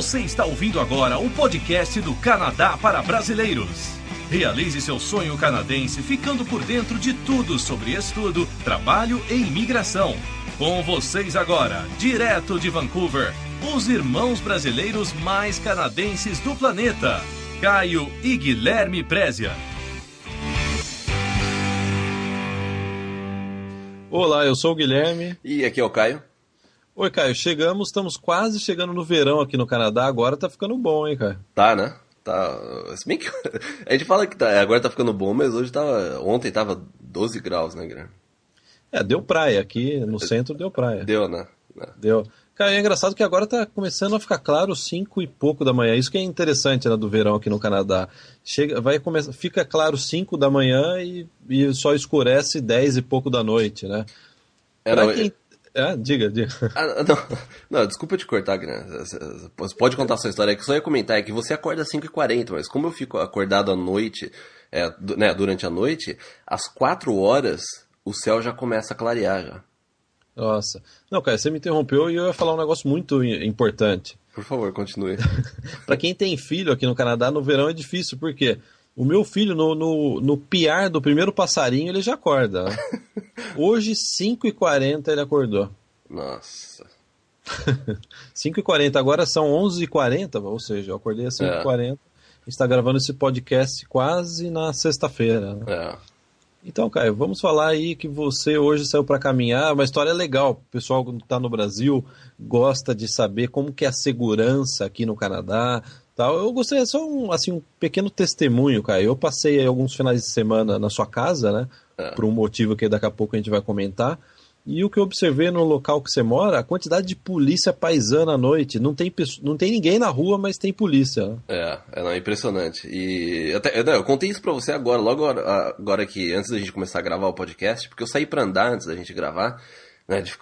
Você está ouvindo agora o podcast do Canadá para Brasileiros. Realize seu sonho canadense ficando por dentro de tudo sobre estudo, trabalho e imigração. Com vocês agora, direto de Vancouver, os irmãos brasileiros mais canadenses do planeta, Caio e Guilherme Prézia. Olá, eu sou o Guilherme. E aqui é o Caio. Oi, Caio, chegamos, estamos quase chegando no verão aqui no Canadá, agora tá ficando bom, hein, Caio? Tá, né? Tá. Se bem que. A gente fala que tá, agora tá ficando bom, mas hoje tava. Ontem tava 12 graus, né, Guilherme? É, deu praia aqui no centro, deu praia. Deu, né? Deu. Cara, é engraçado que agora tá começando a ficar claro 5 e pouco da manhã. Isso que é interessante né, do verão aqui no Canadá. Chega, vai começar, fica claro 5 da manhã e, e só escurece 10 e pouco da noite, né? É, não, quem... é, diga, diga. Ah, não, não, desculpa te cortar, Guilherme. Você pode contar a sua história. É que só ia comentar é que você acorda às 5h40, mas como eu fico acordado à noite, é, né, durante a noite, às 4 horas o céu já começa a clarear já. Nossa. Não, cara, você me interrompeu e eu ia falar um negócio muito importante. Por favor, continue. para quem tem filho aqui no Canadá, no verão é difícil, porque o meu filho, no, no, no piar do primeiro passarinho, ele já acorda. Hoje, 5h40 ele acordou. Nossa. 5h40, agora são 11h40, ou seja, eu acordei às 5h40. É. Está gravando esse podcast quase na sexta-feira. Né? É. Então, Caio, vamos falar aí que você hoje saiu para caminhar, uma história legal. O pessoal que está no Brasil gosta de saber como que é a segurança aqui no Canadá. Tal. Eu gostaria só um, assim, um pequeno testemunho, Caio. Eu passei alguns finais de semana na sua casa, né? É. Por um motivo que daqui a pouco a gente vai comentar. E o que eu observei no local que você mora, a quantidade de polícia paisana à noite. Não tem, não tem ninguém na rua, mas tem polícia. É, é, não, é impressionante. E até, não, eu contei isso pra você agora, logo agora, agora que, antes da gente começar a gravar o podcast, porque eu saí pra andar antes da gente gravar, né? De,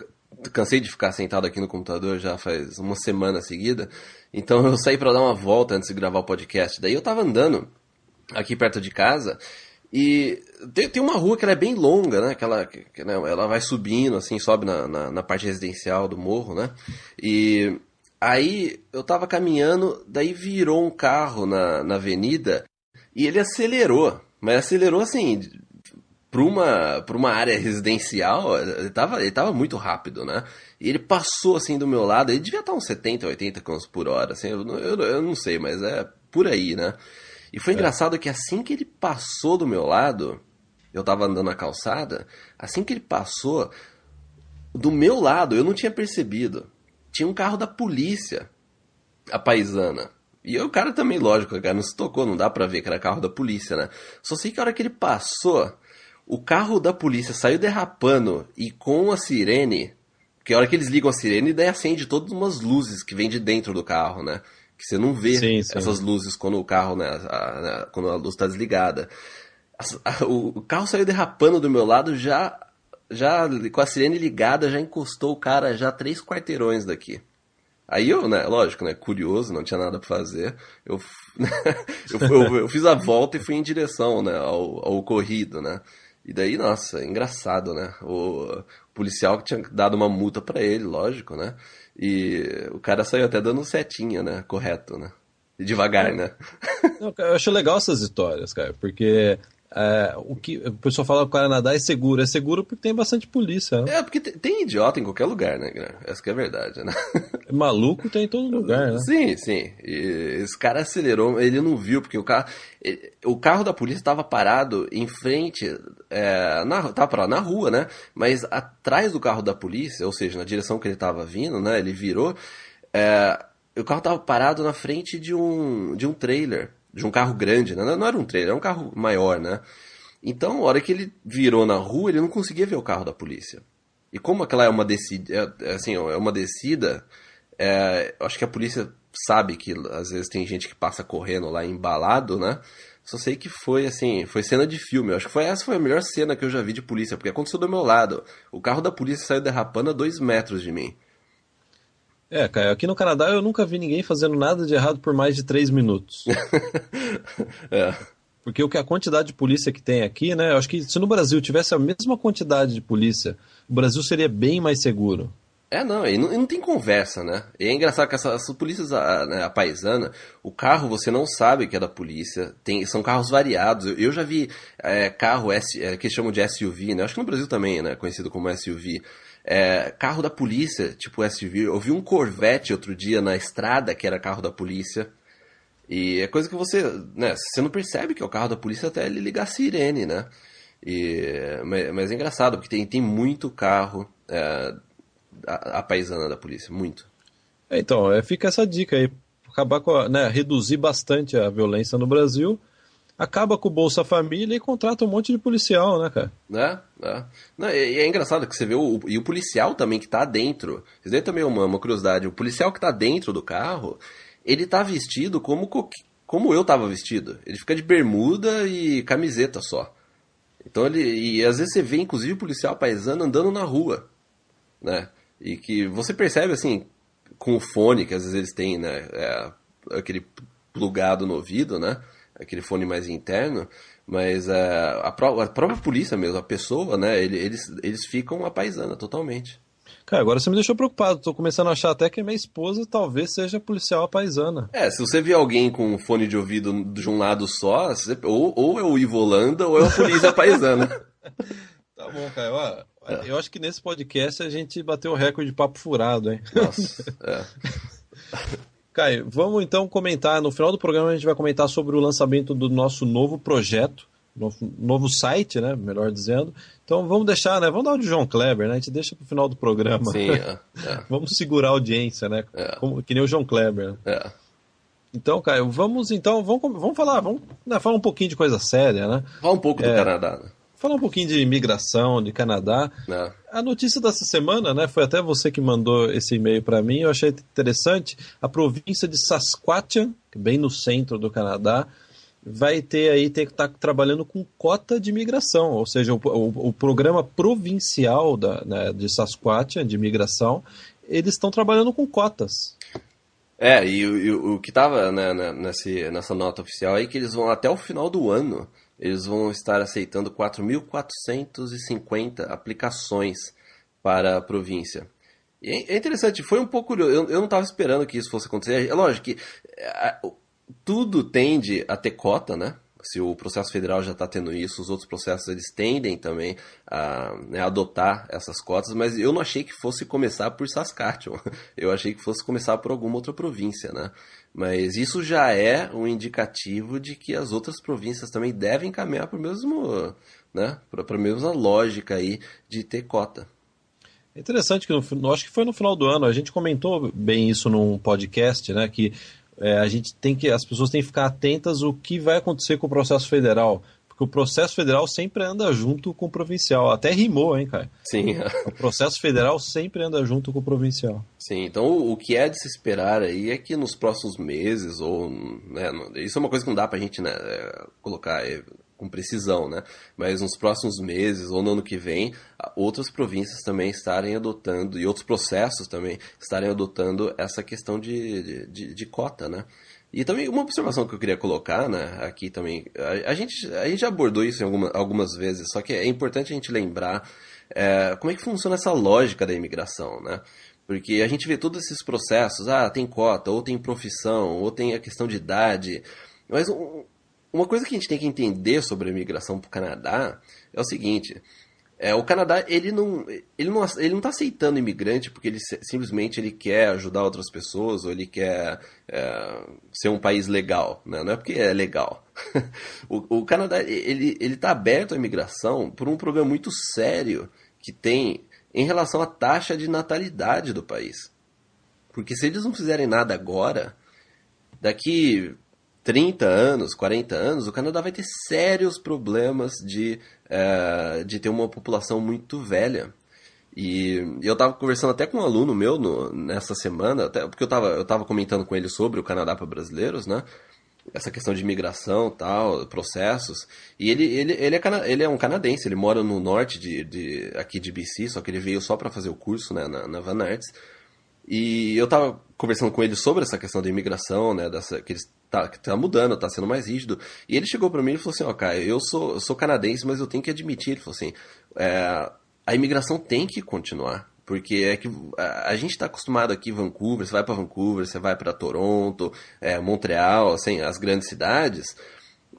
cansei de ficar sentado aqui no computador já faz uma semana seguida. Então eu saí para dar uma volta antes de gravar o podcast. Daí eu tava andando aqui perto de casa e tem, tem uma rua que é bem longa, né? Que ela, que, né? ela vai subindo, assim, sobe na, na, na, parte residencial do morro, né? E aí eu tava caminhando, daí virou um carro na, na avenida e ele acelerou. Mas acelerou assim, para uma, pra uma área residencial, ele tava, ele tava muito rápido, né? E ele passou assim do meu lado, ele devia estar uns 70, 80 km por hora, assim, eu, eu, eu não sei, mas é por aí, né? E foi é. engraçado que assim que ele passou do meu lado, eu tava andando na calçada, assim que ele passou, do meu lado, eu não tinha percebido. Tinha um carro da polícia, a paisana. E o cara também, lógico, cara, não se tocou, não dá pra ver que era carro da polícia, né? Só sei que a hora que ele passou, o carro da polícia saiu derrapando e com a sirene, que a hora que eles ligam a sirene, daí acende todas umas luzes que vem de dentro do carro, né? que você não vê sim, sim. essas luzes quando o carro, né, a, a, quando a luz está desligada. A, o, carro saiu derrapando do meu lado, já, já com a sirene ligada, já encostou o cara já três quarteirões daqui. Aí eu, né, lógico, né, curioso, não tinha nada para fazer, eu, eu, eu, eu, fiz a volta e fui em direção, né, ao, ao ocorrido, né. E daí, nossa, engraçado, né, o, policial que tinha dado uma multa para ele, lógico, né, e o cara saiu até dando setinha, né? Correto, né? Devagar, né? Não, eu acho legal essas histórias, cara, porque é, o que o pessoal fala que o Canadá é seguro, é seguro porque tem bastante polícia. Né? É, porque tem idiota em qualquer lugar, né? Essa que é a verdade, né? Maluco tem em todo lugar, né? Sim, sim. E esse cara acelerou, ele não viu, porque o carro. O carro da polícia estava parado em frente. É, na, tava parado na rua, né? Mas atrás do carro da polícia, ou seja, na direção que ele estava vindo, né? Ele virou. É, o carro estava parado na frente de um, de um trailer de um carro grande, né? Não era um trailer, era um carro maior, né? Então, a hora que ele virou na rua, ele não conseguia ver o carro da polícia. E como aquela é uma descida, é, é assim, é uma descida, é, acho que a polícia sabe que às vezes tem gente que passa correndo lá embalado, né? Só sei que foi assim, foi cena de filme. Eu acho que foi essa foi a melhor cena que eu já vi de polícia, porque aconteceu do meu lado. O carro da polícia saiu derrapando a dois metros de mim. É, Caio, aqui no Canadá eu nunca vi ninguém fazendo nada de errado por mais de três minutos. é. Porque o que a quantidade de polícia que tem aqui, né? Eu acho que se no Brasil tivesse a mesma quantidade de polícia, o Brasil seria bem mais seguro. É, não, e não, e não tem conversa, né? E é engraçado que essas, polícias, a, né, a, paisana, o carro você não sabe que é da polícia, tem, são carros variados. Eu, eu já vi é, carro S, é, que chamam de SUV, né? Acho que no Brasil também, né? Conhecido como SUV. É, carro da polícia, tipo SUV. Eu vi um Corvette outro dia na estrada que era carro da polícia. E é coisa que você, né? Você não percebe que é o carro da polícia até ele ligar a sirene, né? E, mas, mas é engraçado, porque tem, tem muito carro é, a, a, paisana da polícia, muito. É, então, é, fica essa dica aí. Acabar com a, né, reduzir bastante a violência no Brasil, acaba com o Bolsa Família e contrata um monte de policial, né, cara? É, é. Não, e é engraçado que você vê o, e o policial também que tá dentro. Isso daí também é uma, uma curiosidade. O policial que tá dentro do carro, ele tá vestido como, como eu tava vestido. Ele fica de bermuda e camiseta só. Então ele. E às vezes você vê, inclusive, o policial paisano andando na rua. Né? E que você percebe assim, com o fone que às vezes eles têm, né? É, aquele plugado no ouvido, né? Aquele fone mais interno. Mas é, a, pró a, própria polícia mesmo, a pessoa, né? Eles, eles ficam a paisana totalmente. Cara, agora você me deixou preocupado. Tô começando a achar até que minha esposa talvez seja policial paisana. É, se você vê alguém com um fone de ouvido de um lado só, você, ou, ou é o Ivo Holanda ou é a polícia paisana. tá bom, Caio. É. Eu acho que nesse podcast a gente bateu o recorde de papo furado, hein? Nossa, é. Caio, vamos então comentar. No final do programa a gente vai comentar sobre o lançamento do nosso novo projeto novo, novo site, né? Melhor dizendo. Então vamos deixar, né? Vamos dar o de João Kleber, né? A gente deixa pro final do programa. Sim, é, é. vamos segurar a audiência, né? É. Como, que nem o João Kleber. É. Então, Caio, vamos então, vamos, vamos falar, vamos né, falar um pouquinho de coisa séria, né? Falar um pouco do é, Canadá, né? Falar um pouquinho de imigração, de Canadá. É. A notícia dessa semana, né? Foi até você que mandou esse e-mail para mim. Eu achei interessante. A província de Saskatchewan, bem no centro do Canadá, vai ter aí, ter que estar tá trabalhando com cota de imigração, ou seja, o, o, o programa provincial da, né, de Sasquatch, de imigração, eles estão trabalhando com cotas. É, e, e o que estava né, né, nessa, nota oficial aí que eles vão até o final do ano, eles vão estar aceitando 4.450 aplicações para a província. E é interessante, foi um pouco. Eu, eu não estava esperando que isso fosse acontecer. É lógico que é, tudo tende a ter cota, né? Se o processo federal já está tendo isso, os outros processos eles tendem também a né, adotar essas cotas, mas eu não achei que fosse começar por Saskatchewan. Eu achei que fosse começar por alguma outra província, né? Mas isso já é um indicativo de que as outras províncias também devem caminhar para o mesmo, né? Para a mesma lógica aí de ter cota. É interessante que no, acho que foi no final do ano a gente comentou bem isso num podcast, né? Que é, a gente tem que, as pessoas têm que ficar atentas o que vai acontecer com o processo federal. Porque o processo federal sempre anda junto com o provincial. Até rimou, hein, cara? Sim. O processo federal sempre anda junto com o provincial. Sim, então o que é de se esperar aí é que nos próximos meses, ou. Né, isso é uma coisa que não dá pra gente né, colocar com precisão, né? Mas nos próximos meses ou no ano que vem, outras províncias também estarem adotando, e outros processos também estarem adotando essa questão de, de, de cota, né? E também uma observação que eu queria colocar, né, aqui também, a, a gente, a gente já abordou isso alguma, algumas vezes, só que é importante a gente lembrar é, como é que funciona essa lógica da imigração, né? Porque a gente vê todos esses processos, ah, tem cota, ou tem profissão, ou tem a questão de idade, mas um, uma coisa que a gente tem que entender sobre a imigração para o Canadá é o seguinte: é, o Canadá ele não ele não ele não está aceitando imigrante porque ele simplesmente ele quer ajudar outras pessoas ou ele quer é, ser um país legal, né? não é porque é legal. o, o Canadá ele ele está aberto à imigração por um problema muito sério que tem em relação à taxa de natalidade do país. Porque se eles não fizerem nada agora, daqui 30 anos, 40 anos, o Canadá vai ter sérios problemas de, é, de ter uma população muito velha. E eu estava conversando até com um aluno meu no, nessa semana, até, porque eu estava eu tava comentando com ele sobre o Canadá para brasileiros, né? Essa questão de imigração tal, processos. E ele, ele, ele, é, cana ele é um canadense, ele mora no norte de, de, aqui de BC, só que ele veio só para fazer o curso né, na, na Van Arts. E eu estava conversando com ele sobre essa questão da imigração, né, dessa, que eles tá, tá mudando, tá sendo mais rígido. E ele chegou para mim e falou assim, ó, cara, eu sou, eu sou canadense, mas eu tenho que admitir, ele falou assim, é, a imigração tem que continuar, Porque é que a, gente está acostumado aqui Vancouver, você vai para Vancouver, você vai para Toronto, é, Montreal, assim, as grandes cidades,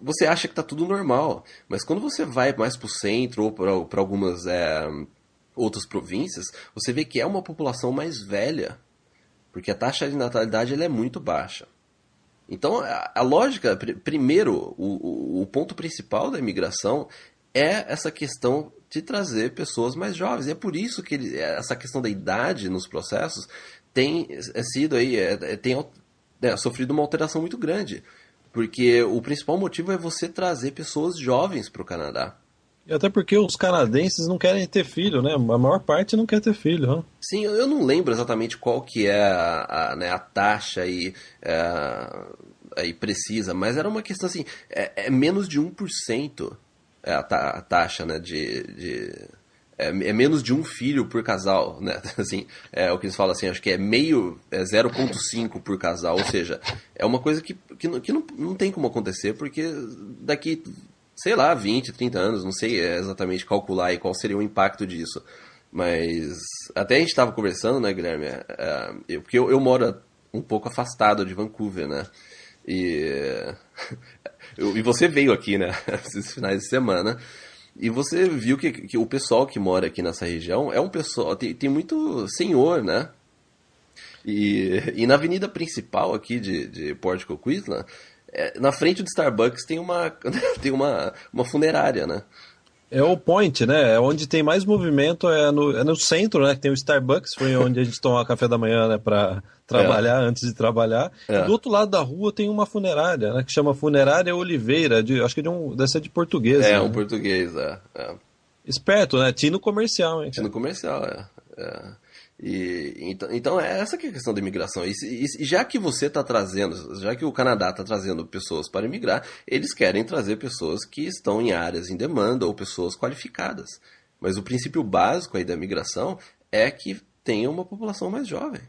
você acha que está tudo normal. Mas quando você vai mais para o centro ou para algumas é, outras províncias, você vê que é uma população mais velha. Porque a taxa de natalidade ela é muito baixa. Então, a, a lógica, pr primeiro, o, o, o ponto principal da imigração é essa questão de trazer pessoas mais jovens. E é por isso que ele, essa questão da idade nos processos tem é sido aí, é, é, tem é, sofrido uma alteração muito grande. Porque o principal motivo é você trazer pessoas jovens para o Canadá. E até porque os canadenses não querem ter filho, né? A maior parte não quer ter filho. Né? Sim, eu não lembro exatamente qual que é a, a, né, a taxa aí, é, aí precisa, mas era uma questão assim, é, é menos de 1% é a, ta, a taxa né, de, de é, é, menos de um filho por casal, né? Assim, é o que eles falam assim, acho que é meio, é 0.5 por casal, ou seja, é uma coisa que, que, não, que não, não tem como acontecer, porque daqui, sei lá, 20, 30 anos, não sei exatamente calcular qual seria o impacto disso. Mas até a gente estava conversando, né, Guilherme? É, eu, porque eu, eu moro um pouco afastado de Vancouver, né? E, e você veio aqui, né, esses finais de semana. E você viu que, que o pessoal que mora aqui nessa região é um pessoal. Tem, tem muito senhor, né? E, e na avenida principal aqui de, de Portico Queensland, é, na frente do Starbucks tem uma, tem uma, uma funerária, né? É o point, né? É onde tem mais movimento, é no, é no centro, né? Que tem o Starbucks, foi onde a gente tomava café da manhã, né? Pra trabalhar, é. antes de trabalhar. É. do outro lado da rua tem uma funerária, né? Que chama Funerária Oliveira, de, acho que de um, deve ser de português. É, né? um português, é, é. Esperto, né? Tino comercial, hein? Tino comercial, é. E, então, então é essa que é a questão da imigração. E, e já que você está trazendo, já que o Canadá está trazendo pessoas para imigrar, eles querem trazer pessoas que estão em áreas em demanda ou pessoas qualificadas. Mas o princípio básico aí da imigração é que tenha uma população mais jovem.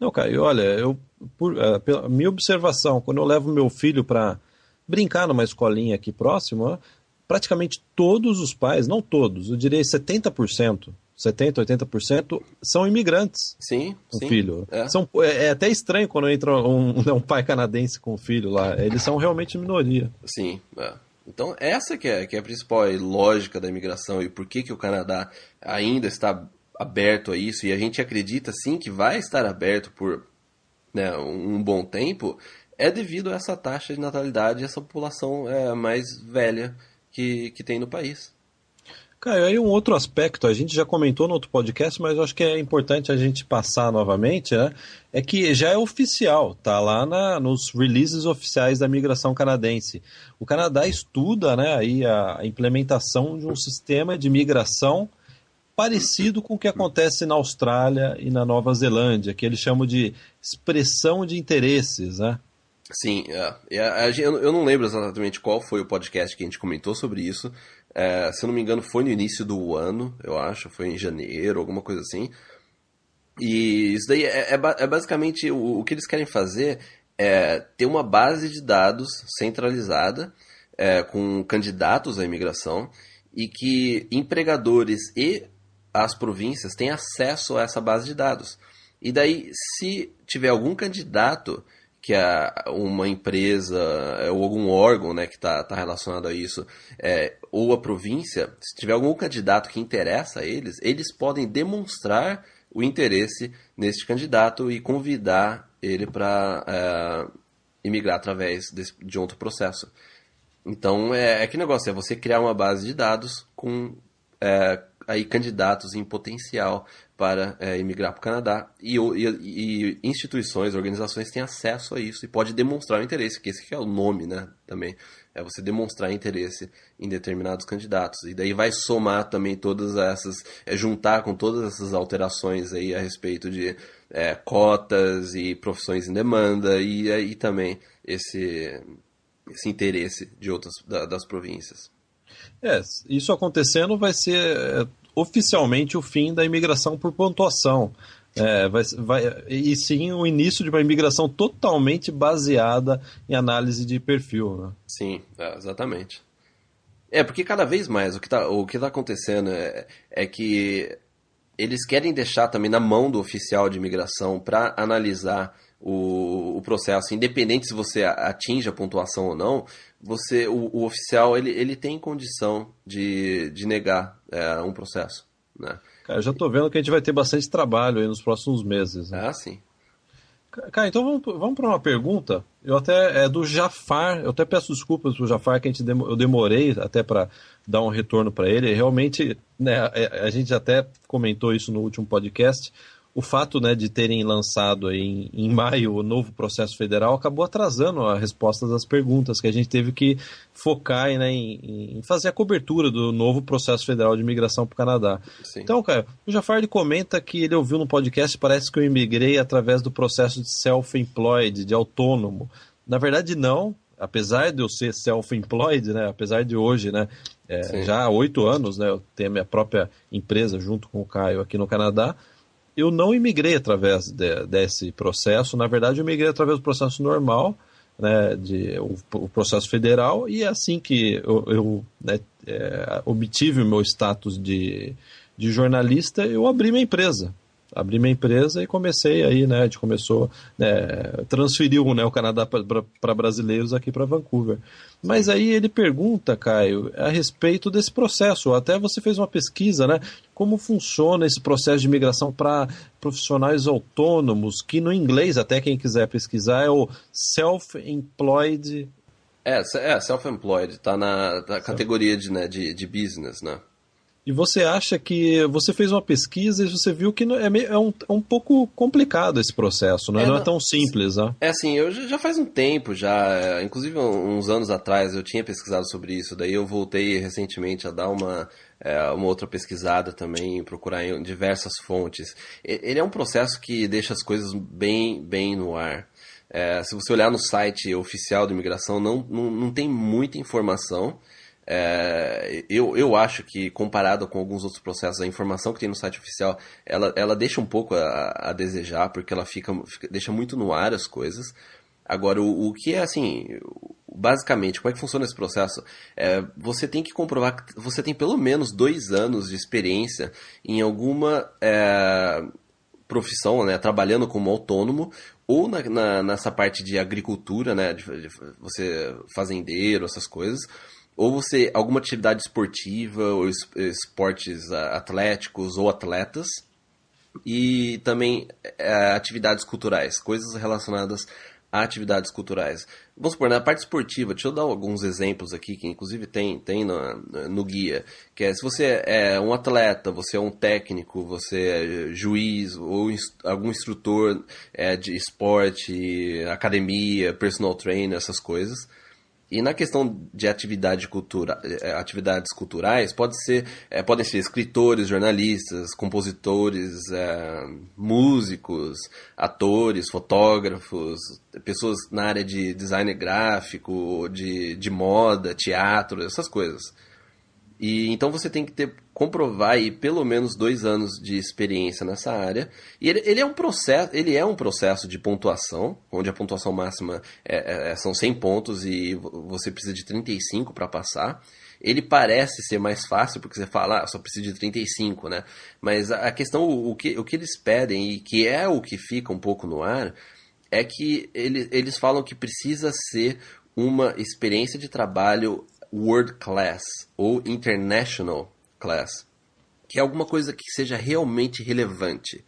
Não, e olha, eu, por, uh, pela minha observação, quando eu levo meu filho para brincar numa escolinha aqui próxima, praticamente todos os pais, não todos, eu diria 70%, 70%, 80% são imigrantes. Sim, com sim. filho. É. São, é, é, até estranho quando entra um, um, pai canadense com filho lá. Eles são realmente minoria. Sim, é. Então, essa que é, que é a principal lógica da imigração e por que, que o Canadá ainda está aberto a isso, e a gente acredita sim que vai estar aberto por né, um bom tempo, é devido a essa taxa de natalidade e essa população é, mais velha que, que tem no país. Caio, aí um outro aspecto, a gente já comentou no outro podcast, mas eu acho que é importante a gente passar novamente, né? É que já é oficial, tá lá na, nos releases oficiais da migração canadense. O Canadá estuda né, aí a, implementação de um sistema de migração parecido com o que acontece na Austrália e na Nova Zelândia, que eles chamam de expressão de interesses, né? Sim, é. eu não lembro exatamente qual foi o podcast que a gente comentou sobre isso, é, se eu não me engano, foi no início do ano, eu acho, foi em janeiro, alguma coisa assim. E isso daí é, é, é basicamente o, o, que eles querem fazer é ter uma base de dados centralizada é, com candidatos à imigração e que empregadores e as províncias têm acesso a essa base de dados. E daí, se tiver algum candidato que a, uma empresa é, ou algum órgão né, que está tá relacionado a isso, é, ou a província, se tiver algum candidato que interessa a eles, eles podem demonstrar o interesse neste candidato e convidar ele para é, imigrar através de outro processo. Então, é, é que negócio, é você criar uma base de dados com é, aí candidatos em potencial para é, imigrar para o Canadá e, e, e, instituições, organizações têm acesso a isso e pode demonstrar o interesse, que esse que é o nome, né, também, é você demonstrar interesse em determinados candidatos e daí vai somar também todas essas, é, juntar com todas essas alterações aí a respeito de é, cotas e profissões em demanda e aí também esse, esse interesse de outras da, das províncias. É, isso acontecendo vai ser é, oficialmente o fim da imigração por pontuação. É, vai, vai, e sim o início de uma imigração totalmente baseada em análise de perfil. Né? Sim, é, exatamente. É, porque cada vez mais o que está tá acontecendo é, é que eles querem deixar também na mão do oficial de imigração para analisar o, o, processo, independente se você atinge a pontuação ou não, você o, o oficial ele, ele tem condição de, de negar é, um processo. Né? Cara, eu já estou vendo que a gente vai ter bastante trabalho aí nos próximos meses. Né? Ah, sim. Cara, então vamos, vamos para uma pergunta. Eu até é do Jafar. Eu até peço desculpas pro Jafar que a gente eu demorei até para dar um retorno para ele. Realmente, né, a, a gente até comentou isso no último podcast o fato né, de terem lançado em, em maio o novo processo federal acabou atrasando a resposta das perguntas, que a gente teve que focar né, em, em, fazer a cobertura do novo processo federal de imigração para o Canadá. Sim. Então, cara, o Jafar comenta que ele ouviu no podcast, parece que eu imigrei através do processo de self-employed, de autônomo. Na verdade, não. Apesar de eu ser self-employed, né, apesar de hoje, né, é, já há oito anos, né, eu tenho a minha própria empresa junto com o Caio aqui no Canadá, eu não imigrei através de, desse processo, na verdade eu migrei através do processo normal, né, de, o, o processo federal, e é assim que eu, eu né, é, obtive o meu status de, de jornalista, eu abri minha empresa abri minha empresa e comecei aí, né? A gente começou, né, transferiu né, o Canadá para brasileiros aqui para Vancouver. Mas aí ele pergunta, Caio, a respeito desse processo. Até você fez uma pesquisa, né? Como funciona esse processo de imigração para profissionais autônomos, que no inglês, até quem quiser pesquisar, é o self-employed. É, é self-employed, tá na, na categoria de, né, de, de business, né? E você acha que você fez uma pesquisa e você viu que é, meio, é, um, é um pouco complicado esse processo, não é, é não, é tão simples, né? É assim, eu já faz um tempo já, inclusive uns anos atrás eu tinha pesquisado sobre isso, daí eu voltei recentemente a dar uma, é, uma outra pesquisada também, procurar em diversas fontes. Ele é um processo que deixa as coisas bem, bem no ar. É, se você olhar no site oficial da imigração, não, não, não tem muita informação. É, eu, eu acho que, comparado com alguns outros processos, a informação que tem no site oficial, ela, ela deixa um pouco a, a desejar, porque ela fica, fica, deixa muito no ar as coisas. Agora, o, o que é assim, basicamente, como é que funciona esse processo? É, você tem que comprovar que você tem pelo menos dois anos de experiência em alguma é, profissão, né, trabalhando como autônomo, ou na, na, nessa parte de agricultura, né, de, de você fazendeiro, essas coisas, ou você alguma atividade esportiva ou esportes atléticos ou atletas e também é, atividades culturais, coisas relacionadas a atividades culturais. Vamos supor, na parte esportiva, deixa eu dar alguns exemplos aqui, que inclusive tem, tem no, no guia, que é se você é um atleta, você é um técnico, você é juiz ou algum instrutor é, de esporte, academia, personal trainer, essas coisas, e na questão de atividade cultura, eh, atividades culturais, pode ser, é, podem ser escritores, jornalistas, compositores, é, músicos, atores, fotógrafos, pessoas na área de design gráfico, de, de moda, teatro, essas coisas. E então você tem que ter comprovar aí pelo menos dois anos de experiência nessa área. E ele, ele, é um processo, ele é um processo de pontuação, onde a pontuação máxima é, é, é são 100 pontos e você precisa de 35 para passar. Ele parece ser mais fácil, porque você fala, ah, só precisa de 35, né? Mas a questão, o que, o que eles pedem, e que é o que fica um pouco no ar, é que ele, eles falam que precisa ser uma experiência de trabalho world class ou international class, que é alguma coisa que seja realmente relevante.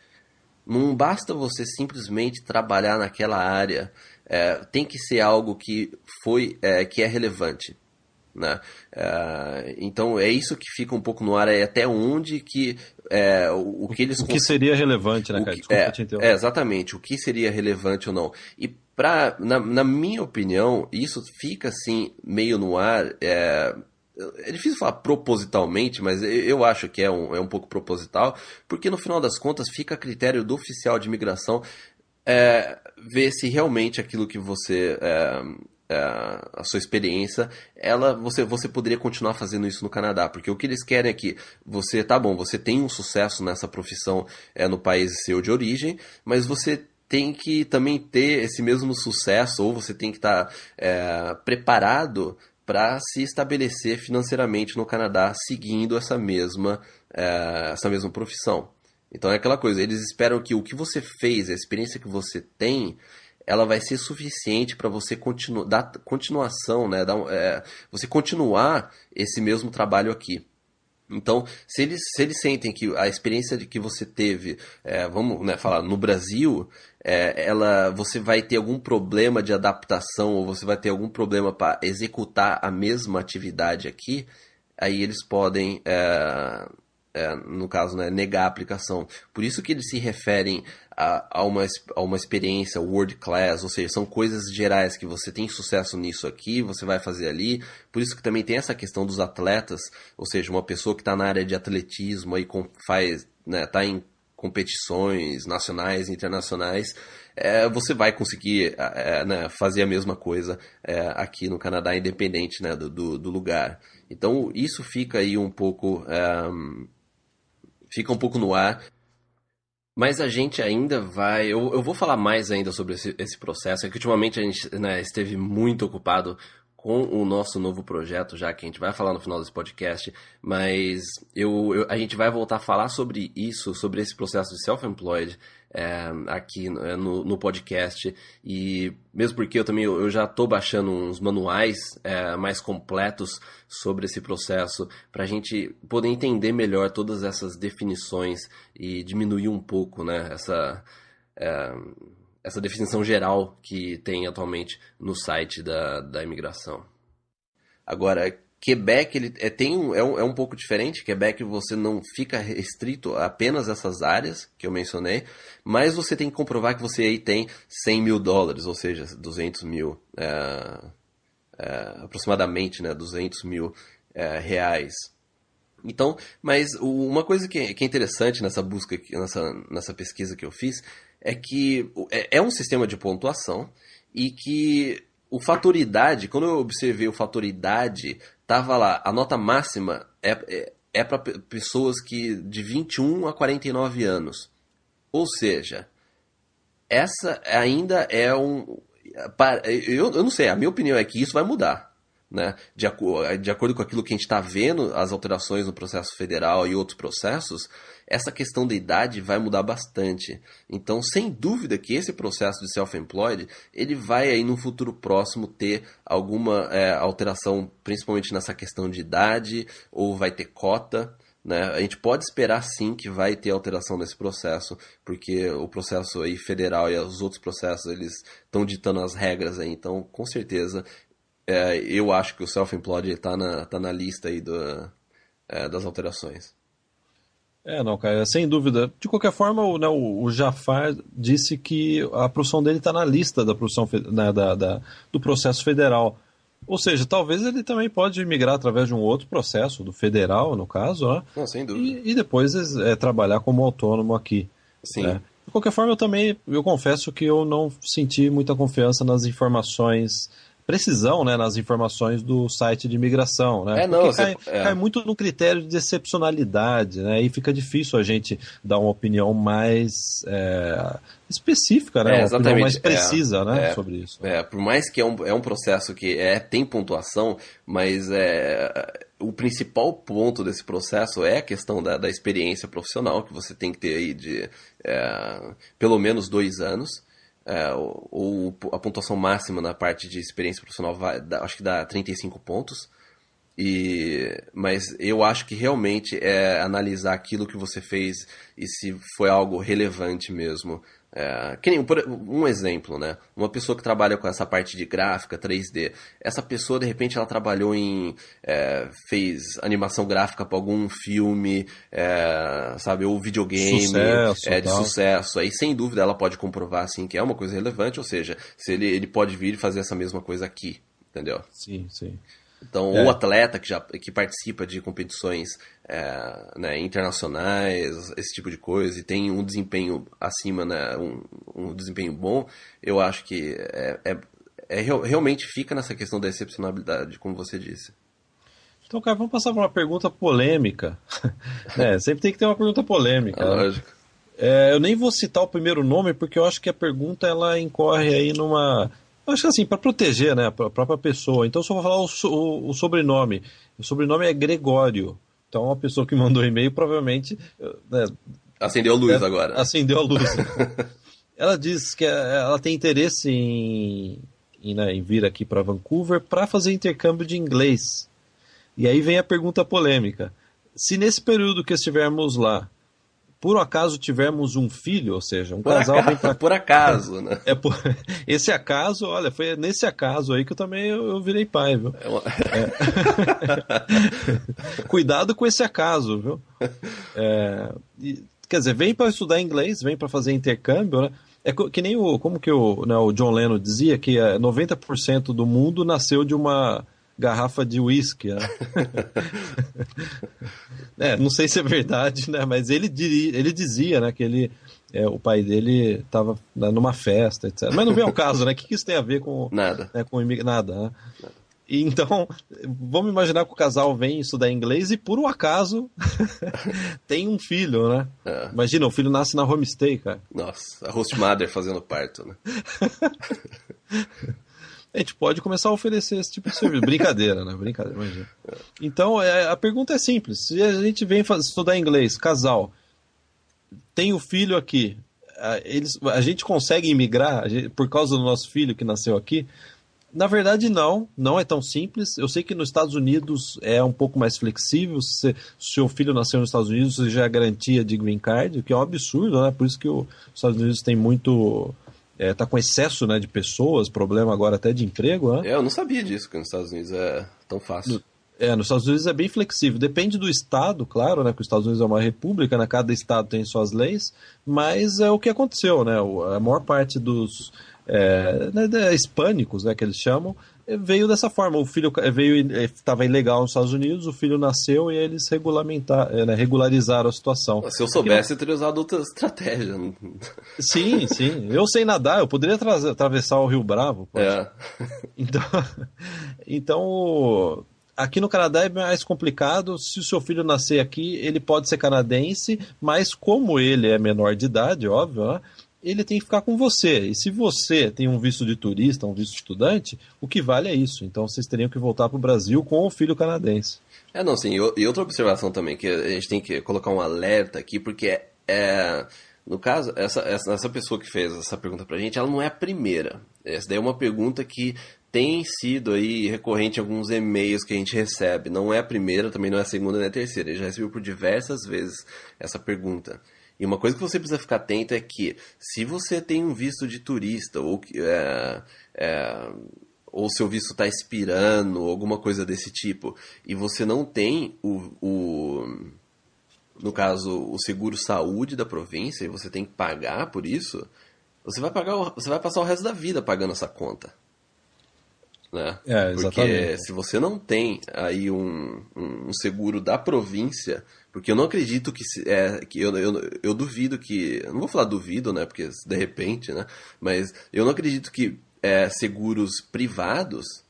Não basta você simplesmente trabalhar naquela área, é, tem que ser algo que foi é, que é relevante. Né? É, então é isso que fica um pouco no ar, é até onde que é, o, o, que eles... O que seria relevante, né, cara? Desculpa é. É, exatamente, o que seria relevante ou não. E pra, na, na minha opinião, isso fica assim meio no ar. É, é difícil falar propositalmente, mas eu acho que é um, é um pouco proposital, porque no final das contas fica a critério do oficial de imigração é, ver se realmente aquilo que você. É, é, a sua experiência, ela você, você poderia continuar fazendo isso no Canadá, porque o que eles querem é que você, tá bom, você tem um sucesso nessa profissão é, no país seu de origem, mas você tem que também ter esse mesmo sucesso, ou você tem que estar tá, é, preparado para se estabelecer financeiramente no Canadá seguindo essa mesma, é, essa mesma profissão. Então é aquela coisa, eles esperam que o que você fez, a experiência que você tem, ela vai ser suficiente para você continuar, dar continuação, né? Dar, é, você continuar esse mesmo trabalho aqui. Então, se eles, se eles sentem que a experiência que você teve, é, vamos né, falar, no Brasil, é, ela, você vai ter algum problema de adaptação ou você vai ter algum problema para executar a mesma atividade aqui, aí eles podem é, é, no caso, né, negar a aplicação. Por isso que eles se referem a, a, uma, a uma experiência world class, ou seja, são coisas gerais que você tem sucesso nisso aqui, você vai fazer ali. Por isso que também tem essa questão dos atletas, ou seja, uma pessoa que está na área de atletismo e faz, né, tá em competições nacionais internacionais, é, você vai conseguir é, né, fazer a mesma coisa é, aqui no Canadá, independente né, do, do, do, lugar. Então, isso fica aí um pouco é, fica um pouco no ar. Mas a gente ainda vai. Eu, eu vou falar mais ainda sobre esse, esse processo. É que ultimamente a gente né, esteve muito ocupado com o nosso novo projeto, já que a gente vai falar no final desse podcast, mas eu, eu a gente vai voltar a falar sobre isso, sobre esse processo de self-employed é, aqui é, no, no, podcast e mesmo porque eu também eu já estou baixando uns manuais é, mais completos sobre esse processo para a gente poder entender melhor todas essas definições e diminuir um pouco né, essa é, essa definição geral que tem atualmente no site da, da imigração. Agora, Quebec ele é, tem um, é, um, é um pouco diferente. Quebec você não fica restrito a apenas essas áreas que eu mencionei, mas você tem que comprovar que você aí tem 100 mil dólares, ou seja, 200 mil, é, é, aproximadamente né, 200 mil é, reais. Então, mas uma coisa que é, que é interessante nessa busca, nessa, nessa pesquisa que eu fiz, é que é, é um sistema de pontuação e que o fator idade, quando eu observei o fator idade, tava lá, a nota máxima é, é, é para pessoas que de 21 a 49 anos. Ou seja, essa ainda é um. Eu, eu não sei, a minha opinião é que isso vai mudar né, de, de acordo com aquilo que a gente está vendo, as alterações no processo federal e outros processos, essa questão da idade vai mudar bastante. Então, sem dúvida que esse processo de self-employed, ele vai aí no futuro próximo ter alguma é, alteração, principalmente nessa questão de idade, ou vai ter cota, né? A gente pode esperar sim que vai ter alteração nesse processo, porque o processo aí federal e os outros processos eles estão ditando as regras aí, então com certeza é, eu acho que o self-employed está na, tá na lista aí do, é, das alterações. É, não, cara, sem dúvida. De qualquer forma, o, né, o, Jafar disse que a profissão dele está na lista da profissão né, da, da, do processo federal. Ou seja, talvez ele também pode migrar através de um outro processo, do federal, no caso, né? Não, sem dúvida. E, e depois é, trabalhar como autônomo aqui. Sim. Né? De qualquer forma, eu também, eu confesso que eu não senti muita confiança nas informações precisão né, nas informações do site de imigração. Né? É, não, Porque cai, é. cai, muito no critério de excepcionalidade, né? E fica difícil a gente dar uma opinião mais é, específica, né? É, uma opinião mais precisa é, né, é, sobre isso. É, por mais que é um, é um processo que é, tem pontuação, mas é, o principal ponto desse processo é a questão da, da experiência profissional, que você tem que ter aí de pelo menos dois anos é, ou, a pontuação máxima na parte de experiência profissional vai, acho que dá 35 pontos. E, mas eu acho que realmente é analisar aquilo que você fez e se foi algo relevante mesmo é, que nem, um exemplo, né? Uma pessoa que trabalha com essa parte de gráfica, 3D, essa pessoa de repente ela trabalhou em. É, fez animação gráfica para algum filme, é, sabe, ou videogame sucesso, é, de tal. sucesso. Aí sem dúvida ela pode comprovar assim que é uma coisa relevante, ou seja, se ele, ele pode vir e fazer essa mesma coisa aqui, entendeu? Sim, sim. Então, é. o atleta que, já, que participa de competições é, né, internacionais, esse tipo de coisa, e tem um desempenho acima, né, um, um desempenho bom, eu acho que é, é, é, realmente fica nessa questão da excepcionalidade, como você disse. Então, cara, vamos passar para uma pergunta polêmica. é, sempre tem que ter uma pergunta polêmica. É, lógico. É, eu nem vou citar o primeiro nome, porque eu acho que a pergunta ela incorre aí numa Acho que assim, para proteger né, a própria pessoa. Então, só vou falar o, o, o, sobrenome. O sobrenome é Gregório. Então, a pessoa que mandou e-mail provavelmente. Né, Acendeu a luz é, agora. Acendeu a luz. ela diz que ela tem interesse em, em, né, em vir aqui para Vancouver para fazer intercâmbio de inglês. E aí vem a pergunta polêmica. Se nesse período que estivermos lá, por acaso tivermos um filho, ou seja, um por casal acaso, vem pra... por acaso, né? É por... esse acaso, olha, foi nesse acaso aí que eu também eu, eu virei pai, viu? É uma... é... Cuidado com esse acaso, viu? É... E, quer dizer, vem para estudar inglês, vem para fazer intercâmbio, né? É que nem o como que o, né, o John Lennon dizia que 90% é, do mundo nasceu de uma garrafa de uísque. Né? é, não sei se é verdade, né? Mas ele, diria, ele dizia, né, que ele, é, o pai dele estava numa festa, etc. Mas não vem ao caso, né? O que, que isso tem a ver com nada, né, com nada, né? Nada. Então, vamos imaginar que o casal vem estudar inglês e por um acaso tem um filho, né? É. Imagina, o filho nasce na homestay, cara. Nossa, a host mother fazendo parto, né? a gente pode começar a oferecer esse tipo de serviço. Brincadeira, né? Brincadeira, imagina. Então, é, a pergunta é simples. Se a gente vem estudar inglês, casal, tem o filho aqui, eles, a gente consegue imigrar por causa do nosso filho que nasceu aqui? Na verdade, não. Não é tão simples. Eu sei que nos Estados Unidos é um pouco mais flexível. Se seu filho nasceu nos Estados Unidos, você já é garantia de green card, o que é um absurdo, né? Por isso que os Estados Unidos tem muito é, tá com excesso né, de pessoas, problema agora até de emprego. Né? É, eu não sabia disso, que nos Estados Unidos é tão fácil. É, nos Estados Unidos é bem flexível. Depende do estado, claro, né? Que os Estados Unidos é uma república, né? Cada estado tem suas leis, mas é o que aconteceu, né? A maior parte dos é, né, hispânicos, né? Que eles chamam, veio dessa forma. O filho veio estava ilegal nos Estados Unidos, o filho nasceu e eles regulamentar, é, né, regularizaram a situação. Se eu soubesse, eu teria usado outra estratégia. Sim, sim. Eu sei nadar, eu poderia atravessar o Rio Bravo. É. Então, então aqui no Canadá é mais complicado. Se o seu filho nascer aqui, ele pode ser canadense, mas como ele é menor de idade, óbvio, né? Ele tem que ficar com você. E se você tem um visto de turista, um visto de estudante, o que vale é isso. Então vocês teriam que voltar para o Brasil com o filho canadense. É, não, sim. E outra observação também, que a gente tem que colocar um alerta aqui, porque é, é no caso, essa, essa, essa pessoa que fez essa pergunta pra gente, ela não é a primeira. Essa daí é uma pergunta que tem sido aí recorrente em alguns e-mails que a gente recebe. Não é a primeira, também não é a segunda nem a terceira. Ele já recebeu por diversas vezes essa pergunta. E uma coisa que você precisa ficar atento é que se você tem um visto de turista ou é, é, ou seu visto está expirando, alguma coisa desse tipo, e você não tem o, o no caso o seguro saúde da província e você tem que pagar por isso, você vai pagar, você vai passar o resto da vida pagando essa conta. Né? É, Porque se você não tem aí um, um seguro da província porque eu não acredito que. É, que eu, eu, eu duvido que. Não vou falar duvido, né? Porque de repente, né? Mas eu não acredito que é, seguros privados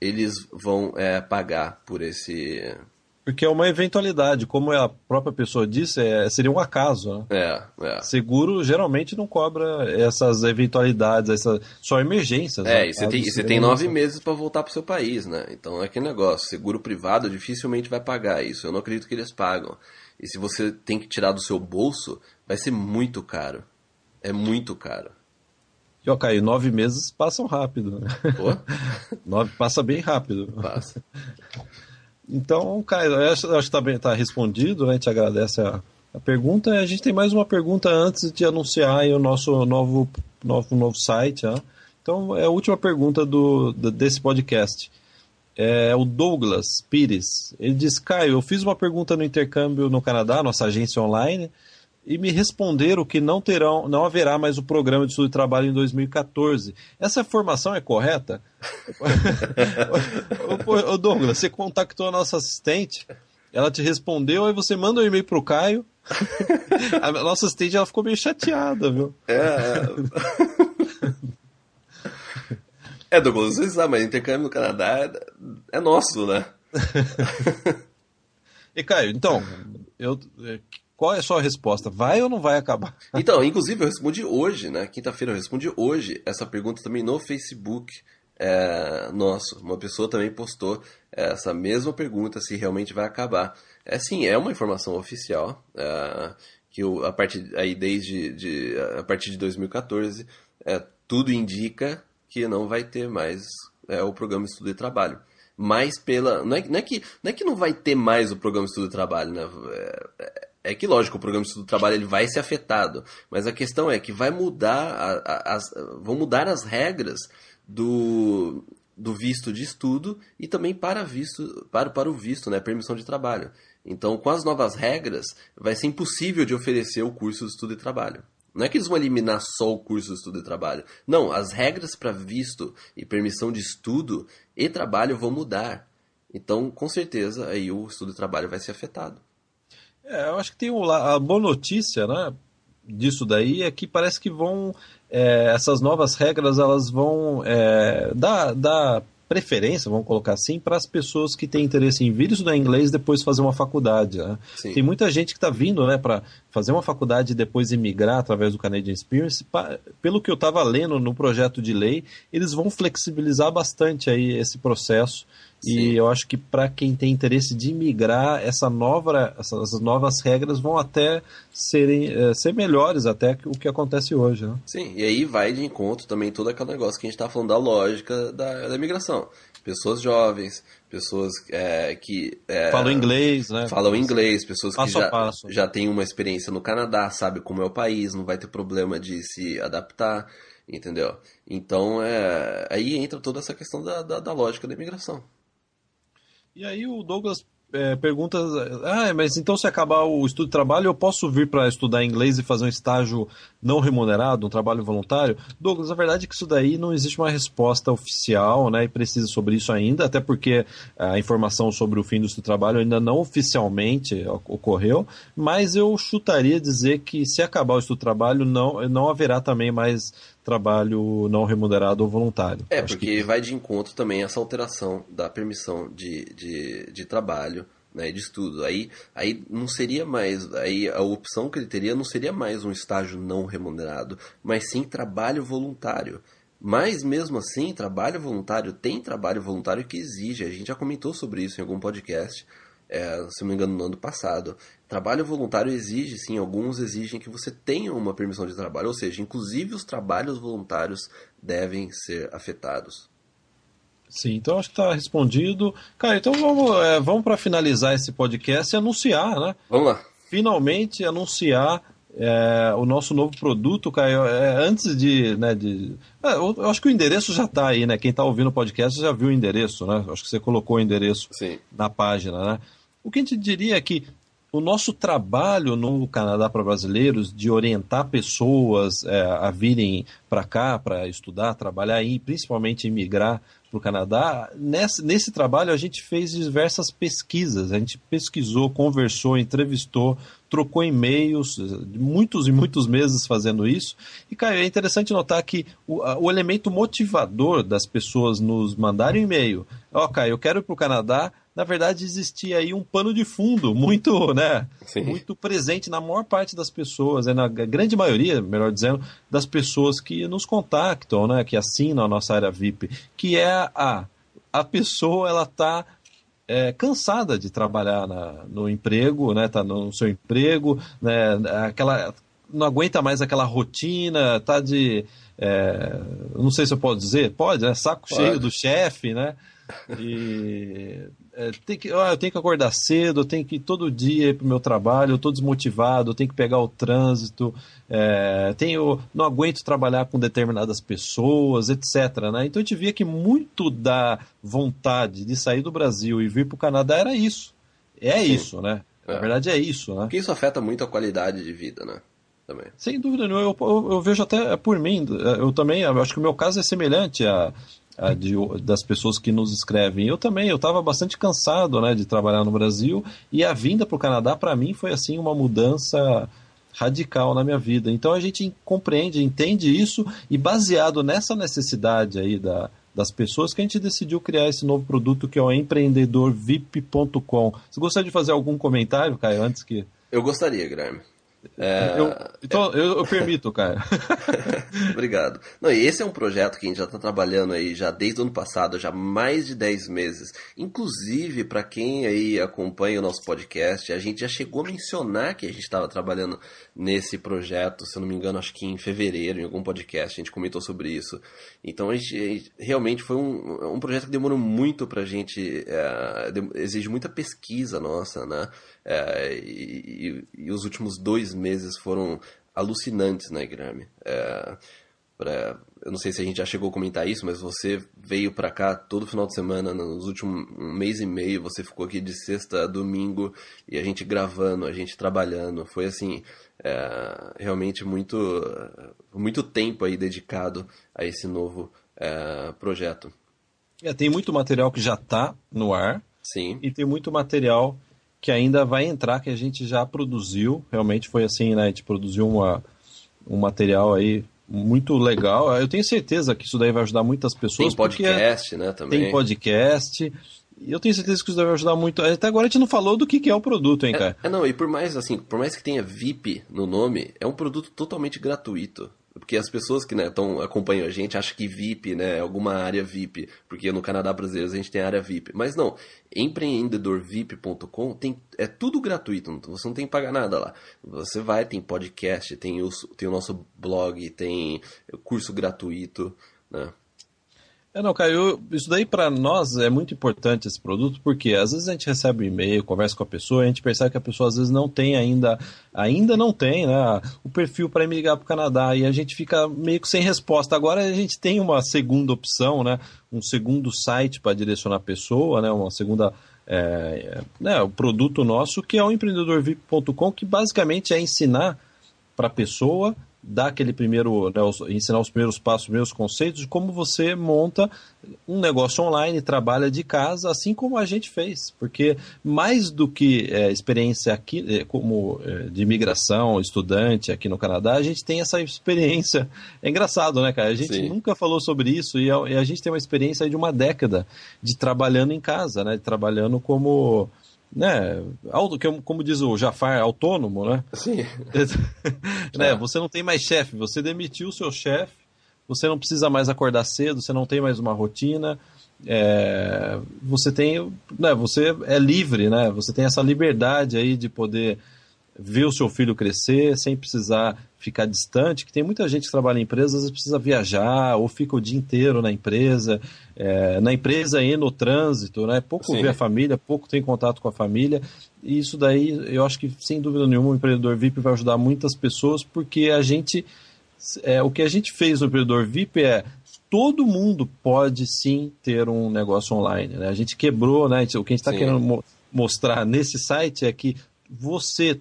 eles vão é, pagar por esse porque é uma eventualidade, como a própria pessoa disse, é, seria um acaso. Né? É, é. Seguro geralmente não cobra essas eventualidades, essa, só emergências. É, né? e você tem, você tem nove meses para voltar para o seu país, né? Então é aquele negócio, seguro privado dificilmente vai pagar isso. Eu não acredito que eles pagam. E se você tem que tirar do seu bolso, vai ser muito caro. É muito caro. E, ó, Caio, nove meses passam rápido. Né? nove passa bem rápido. Passa. Então, Caio, acho, acho que está tá respondido, né? A gente agradece a, a pergunta. A gente tem mais uma pergunta antes de anunciar o nosso novo, novo, novo site. Né? Então, é a última pergunta do, desse podcast. É o Douglas Pires. Ele diz: Caio, eu fiz uma pergunta no intercâmbio no Canadá, nossa agência online e me responderam que não terão, não haverá mais o programa de estudo e trabalho em 2014. Essa informação é correta? Ô Douglas, você contactou a nossa assistente, ela te respondeu, aí você manda um e-mail pro Caio. a nossa assistente ela ficou meio chateada, viu? É. É, é Douglas, você sabe, mas intercâmbio no Canadá é, é nosso, né? e Caio, então, eu qual é a sua resposta? Vai ou não vai acabar? Então, inclusive eu respondi hoje, né? Quinta-feira eu respondi hoje essa pergunta também no Facebook é, nosso. Uma pessoa também postou essa mesma pergunta se realmente vai acabar. É sim, é uma informação oficial. É, que a partir aí desde de, a partir de 2014 é, tudo indica que não vai ter mais é, o programa Estudo e Trabalho. Mas pela. Não é, não, é que, não é que não vai ter mais o programa Estudo e Trabalho, né? É, é, que, lógico, o programa de estudo do trabalho ele vai ser afetado, mas a questão é que vai mudar a, a, as, vão mudar as regras do, do visto de estudo e também para, visto, para, para o visto, né, permissão de trabalho. Então, com as novas regras, vai ser impossível de oferecer o curso de estudo e trabalho. Não é que eles vão eliminar só o curso de estudo e trabalho. Não, as regras para visto e permissão de estudo e trabalho vão mudar. Então, com certeza, aí o estudo e trabalho vai ser afetado. É, eu acho que tem um, a boa notícia, né, disso daí é que parece que vão é, essas novas regras elas vão é, dar, dar preferência, vamos colocar assim, para as pessoas que têm interesse em vir estudar inglês depois fazer uma faculdade. Né? Tem muita gente que está vindo né, para fazer uma faculdade e depois emigrar através do Canadian Experience. Pelo que eu estava lendo no projeto de lei, eles vão flexibilizar bastante aí esse processo Sim. E eu acho que para quem tem interesse de migrar, essa nova, essas novas regras vão até serem, é, ser melhores até que o que acontece hoje. Né? Sim, e aí vai de encontro também todo aquele negócio que a gente está falando da lógica da, da imigração. Pessoas jovens, pessoas é, que. É, falam inglês, né? Falam inglês, pessoas passo que já, passo. já têm uma experiência no Canadá, sabe como é o país, não vai ter problema de se adaptar, entendeu? Então, é, aí entra toda essa questão da, da, da lógica da imigração. E aí o Douglas é, pergunta, ah, mas então se acabar o estudo de trabalho, eu posso vir para estudar inglês e fazer um estágio não remunerado, um trabalho voluntário? Douglas, a verdade é que isso daí não existe uma resposta oficial, né, e precisa sobre isso ainda, até porque a informação sobre o fim do estudo de trabalho ainda não oficialmente ocorreu, mas eu chutaria dizer que se acabar o estudo de trabalho, não, não haverá também mais trabalho não remunerado ou voluntário. É, Acho porque que... vai de encontro também essa alteração da permissão de, de, de trabalho, né, de estudo. Aí, aí não seria mais, aí a opção que ele teria não seria mais um estágio não remunerado, mas sim trabalho voluntário. Mas mesmo assim, trabalho voluntário tem trabalho voluntário que exige. A gente já comentou sobre isso em algum podcast é, se não me engano, no ano passado. Trabalho voluntário exige, sim, alguns exigem que você tenha uma permissão de trabalho, ou seja, inclusive os trabalhos voluntários devem ser afetados. Sim, então acho que está respondido. Cara, então vamos, é, vamos para finalizar esse podcast e anunciar, né? Vamos lá. Finalmente anunciar é, o nosso novo produto, Caio, é, antes de. Né, de é, eu, eu, acho que o endereço já está aí, né? Quem está ouvindo o podcast já viu o endereço, né? Acho que você colocou o endereço Sim. na página, né? O que a gente diria é que o nosso trabalho no Canadá para brasileiros de orientar pessoas é, a virem para cá para estudar, trabalhar e principalmente emigrar para o Canadá, nesse, nesse trabalho a gente fez diversas pesquisas. A gente pesquisou, conversou, entrevistou, trocou e-mails, muitos e muitos meses fazendo isso. E, Caio, é interessante notar que o, o elemento motivador das pessoas nos mandarem e-mail, ó, oh, Caio, eu quero ir para o Canadá, na verdade existia aí um pano de fundo muito, né, Sim. muito presente na maior parte das pessoas, né, na grande maioria, melhor dizendo, das pessoas que nos contactam, né, que assinam a nossa área VIP, que é a a pessoa ela está é, cansada de trabalhar na, no emprego, né, tá no seu emprego, né, aquela não aguenta mais aquela rotina, tá de é, não sei se eu posso dizer, pode, né, saco pode. cheio do chefe, né? E é, tem que, ah, eu tenho que acordar cedo, eu tenho que ir todo dia ir para o meu trabalho, eu estou desmotivado, eu tenho que pegar o trânsito, é, tenho, não aguento trabalhar com determinadas pessoas, etc. Né? Então a gente via que muito da vontade de sair do Brasil e vir para o Canadá era isso. É Sim. isso, né? Na é. verdade é isso, né? Porque isso afeta muito a qualidade de vida, né? Também. Sem dúvida nenhuma, eu, eu, eu vejo até por mim, eu também, eu acho que o meu caso é semelhante a de, das pessoas que nos escrevem. Eu também, eu estava bastante cansado né, de trabalhar no Brasil e a vinda para o Canadá, para mim, foi assim uma mudança radical na minha vida. Então a gente compreende, entende isso e baseado nessa necessidade aí da, das pessoas que a gente decidiu criar esse novo produto que é o empreendedorvip.com. Você gostaria de fazer algum comentário, Caio, antes que... Eu gostaria, Guilherme. É... Eu, então, eu, eu, permito, cara. Obrigado. Não, e esse é um projeto que a gente já está trabalhando aí já desde o ano passado, já há mais de 10 meses. Inclusive, para quem aí acompanha o nosso podcast, a gente já chegou a mencionar que a gente estava trabalhando nesse projeto, se eu não me engano, acho que em fevereiro, em algum podcast, a gente comentou sobre isso. Então, a gente, a gente realmente foi um, um projeto que demorou muito para a gente, é, exige muita pesquisa nossa, né? É, e, e, os últimos dois meses foram alucinantes, né, Guilherme? É, pra, eu não sei se a gente já chegou a comentar isso, mas você veio para cá todo final de semana, nos últimos um mês e meio, você ficou aqui de sexta a domingo e a gente gravando, a gente trabalhando. Foi assim, é, realmente muito, muito tempo aí dedicado a esse novo é, projeto. É, tem muito material que já está no ar. Sim. E tem muito material que ainda vai entrar, que a gente já produziu. Realmente foi assim, né? A gente produziu uma, um material aí muito legal. Eu tenho certeza que isso daí vai ajudar muitas pessoas. Tem podcast, né? Também. Tem podcast. E eu tenho certeza que isso deve ajudar muito. Até agora a gente não falou do que, que é o produto, hein, cara? É, é, não, e por mais assim, por mais que tenha VIP no nome, é um produto totalmente gratuito. Porque as pessoas que né, acompanham a gente acham que VIP né, é alguma área VIP, porque no Canadá brasileiro a gente tem área VIP. Mas não, empreendedorvip.com tem, é tudo gratuito, você não tem que pagar nada lá. Você vai, tem podcast, tem o, tem o nosso blog, tem curso gratuito, né? É, não, Caio, isso daí para nós é muito importante esse produto, porque às vezes a gente recebe um e-mail, conversa com a pessoa, a gente percebe que a pessoa às vezes não tem ainda, ainda não tem, né, o perfil para emigrar para o Canadá e a gente fica meio que sem resposta. Agora a gente tem uma segunda opção, né, um segundo site para direcionar a pessoa, né, uma segunda é, né, o produto nosso que é o empreendedorvip.com, que basicamente é ensinar para a pessoa dar aquele primeiro, né, os, ensinar os primeiros passos, os primeiros conceitos de como você monta um negócio online, trabalha de casa, assim como a gente fez. Porque mais do que é, experiência aqui, é, como é, de imigração, estudante aqui no Canadá, a gente tem essa experiência. É engraçado, né, cara? A gente Sim. nunca falou sobre isso e a, e a gente tem uma experiência de uma década de trabalhando em casa, né? De trabalhando como né, como diz o Jafar, autônomo, né? Sim. né, você não tem mais chefe, você demitiu o seu chefe, você não precisa mais acordar cedo, você não tem mais uma rotina, é, você tem, né, você é livre, né? Você tem essa liberdade aí de poder ver o seu filho crescer sem precisar ficar distante, que tem muita gente que trabalha em empresas, vezes precisa viajar ou fica o dia inteiro na empresa, é, na empresa e no trânsito, né? Pouco Sim. vê a família, pouco tem contato com a família. E isso daí, eu acho que sem dúvida nenhuma o empreendedor VIP vai ajudar muitas pessoas, porque a gente, é, o que a gente fez no empreendedor VIP é todo mundo pode sim ter um negócio online. Né? A gente quebrou, né? O que a gente está querendo mo mostrar nesse site é que você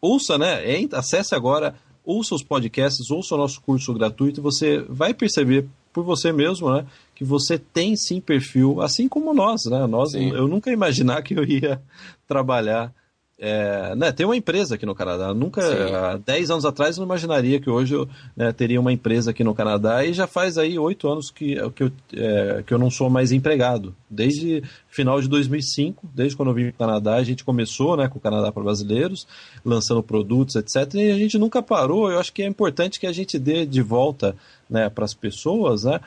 ouça, né? Acesse agora ouça os podcasts, ouça o nosso curso gratuito, você vai perceber por você mesmo, né, que você tem sim perfil, assim como nós, né? Nós, sim. eu nunca imaginar que eu ia trabalhar é, né, tem uma empresa aqui no Canadá. Nunca, Sim. há 10 anos atrás, eu não imaginaria que hoje eu né, teria uma empresa aqui no Canadá e já faz aí oito anos que, que, eu, é, que eu não sou mais empregado. Desde final de 2005, desde quando eu vim para o Canadá, a gente começou né, com o Canadá para Brasileiros, lançando produtos, etc. E a gente nunca parou. Eu acho que é importante que a gente dê de volta né, para as pessoas né,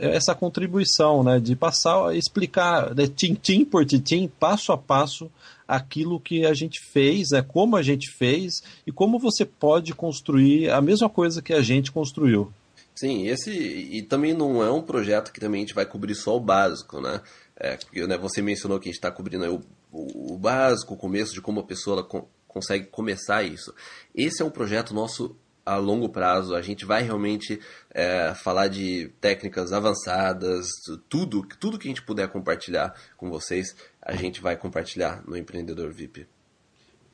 essa contribuição né, de passar, explicar né, tintim por tintim, passo a passo, aquilo que a gente fez, né, como a gente fez e como você pode construir a mesma coisa que a gente construiu. Sim, esse e também não é um projeto que também a gente vai cobrir só o básico, né? É, né você mencionou que a gente está cobrindo o, o, o, básico, o começo de como a pessoa co consegue começar isso. Esse é um projeto nosso a longo prazo. A gente vai realmente é, falar de técnicas avançadas, tudo, tudo que a gente puder compartilhar com vocês a gente vai compartilhar no Empreendedor VIP.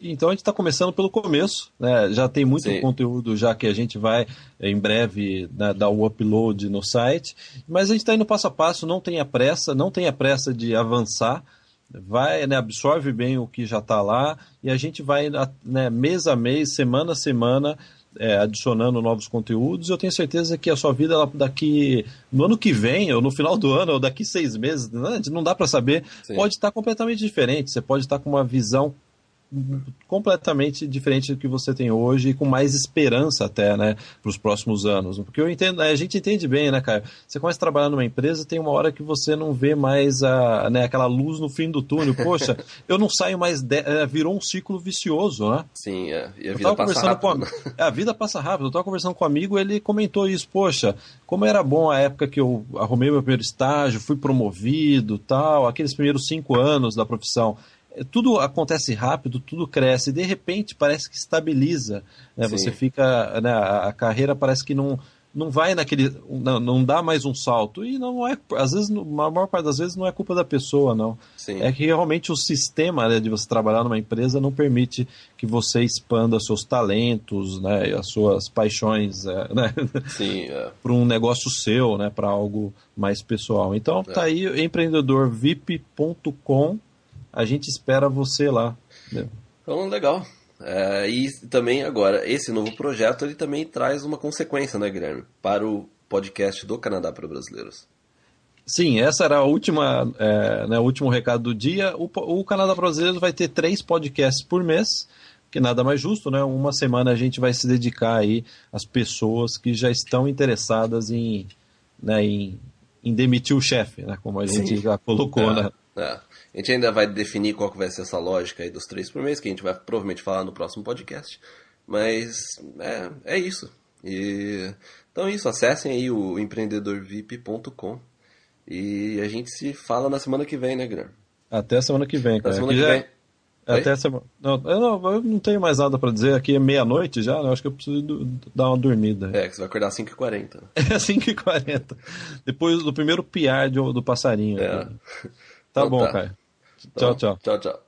Então a gente está começando pelo começo, né? já tem muito Sim. conteúdo já que a gente vai em breve né, dar o upload no site, mas a gente está indo passo a passo, não tenha pressa, não tenha pressa de avançar, vai, né, absorve bem o que já está lá e a gente vai né, mês a mês, semana a semana, é, adicionando novos conteúdos. Eu tenho certeza que a sua vida daqui no ano que vem, ou no final do ano, ou daqui seis meses, né, não dá para saber, Sim. pode estar completamente diferente. Você pode estar com uma visão completamente diferente do que você tem hoje e com mais esperança até, né, para os próximos anos. Porque eu entendo, a gente entende bem, né, cara? Você começa a trabalhar numa empresa, tem uma hora que você não vê mais a, né, aquela luz no fim do túnel. Poxa, eu não saio mais, de... É, virou um ciclo vicioso, né? Sim, é. e a vida passa rápido. Com... Né? É, a vida passa rápido. Eu estava conversando com um amigo, ele comentou isso, poxa, como era bom a época que eu arrumei meu primeiro estágio, fui promovido, tal, aqueles primeiros cinco anos da profissão tudo acontece rápido, tudo cresce, e de repente parece que estabiliza. Né? Você fica. Né, a carreira parece que não, não vai naquele. Não, não dá mais um salto. E não é. Às vezes, a maior parte das vezes, não é culpa da pessoa, não. Sim. É que realmente o sistema né, de você trabalhar numa empresa não permite que você expanda seus talentos, né, as suas paixões, é, né, é. para um negócio seu, né, para algo mais pessoal. Então, é. tá aí empreendedorvip.com a gente espera você lá. Então, legal. É, e também agora, esse novo projeto ele também traz uma consequência, né, Guilherme? Para o podcast do Canadá para Brasileiros. Sim, essa era a última, é, né, o último recado do dia. O, o Canadá para Brasileiros vai ter três podcasts por mês, que nada mais justo, né? Uma semana a gente vai se dedicar aí às pessoas que já estão interessadas em, né, em, em demitir o chefe, né? Como a gente Sim. já colocou, é, né? É. A gente ainda vai definir qual que vai ser essa lógica aí dos três por mês, que a gente vai provavelmente falar no próximo podcast. Mas é, é isso. E, então é isso, acessem aí o empreendedorvip.com e a gente se fala na semana que vem, né, Guilherme? Até a semana que vem, cara. Na semana que, vem. Até semana. Não, eu não, eu não tenho mais nada para dizer. Aqui é meia-noite já, né? Acho que eu preciso dar uma dormida. É, que você vai acordar às 5h40. É, 5h40. Depois do primeiro piar do, do passarinho. É. Tá então, bom, tá. cara. 叫叫叫叫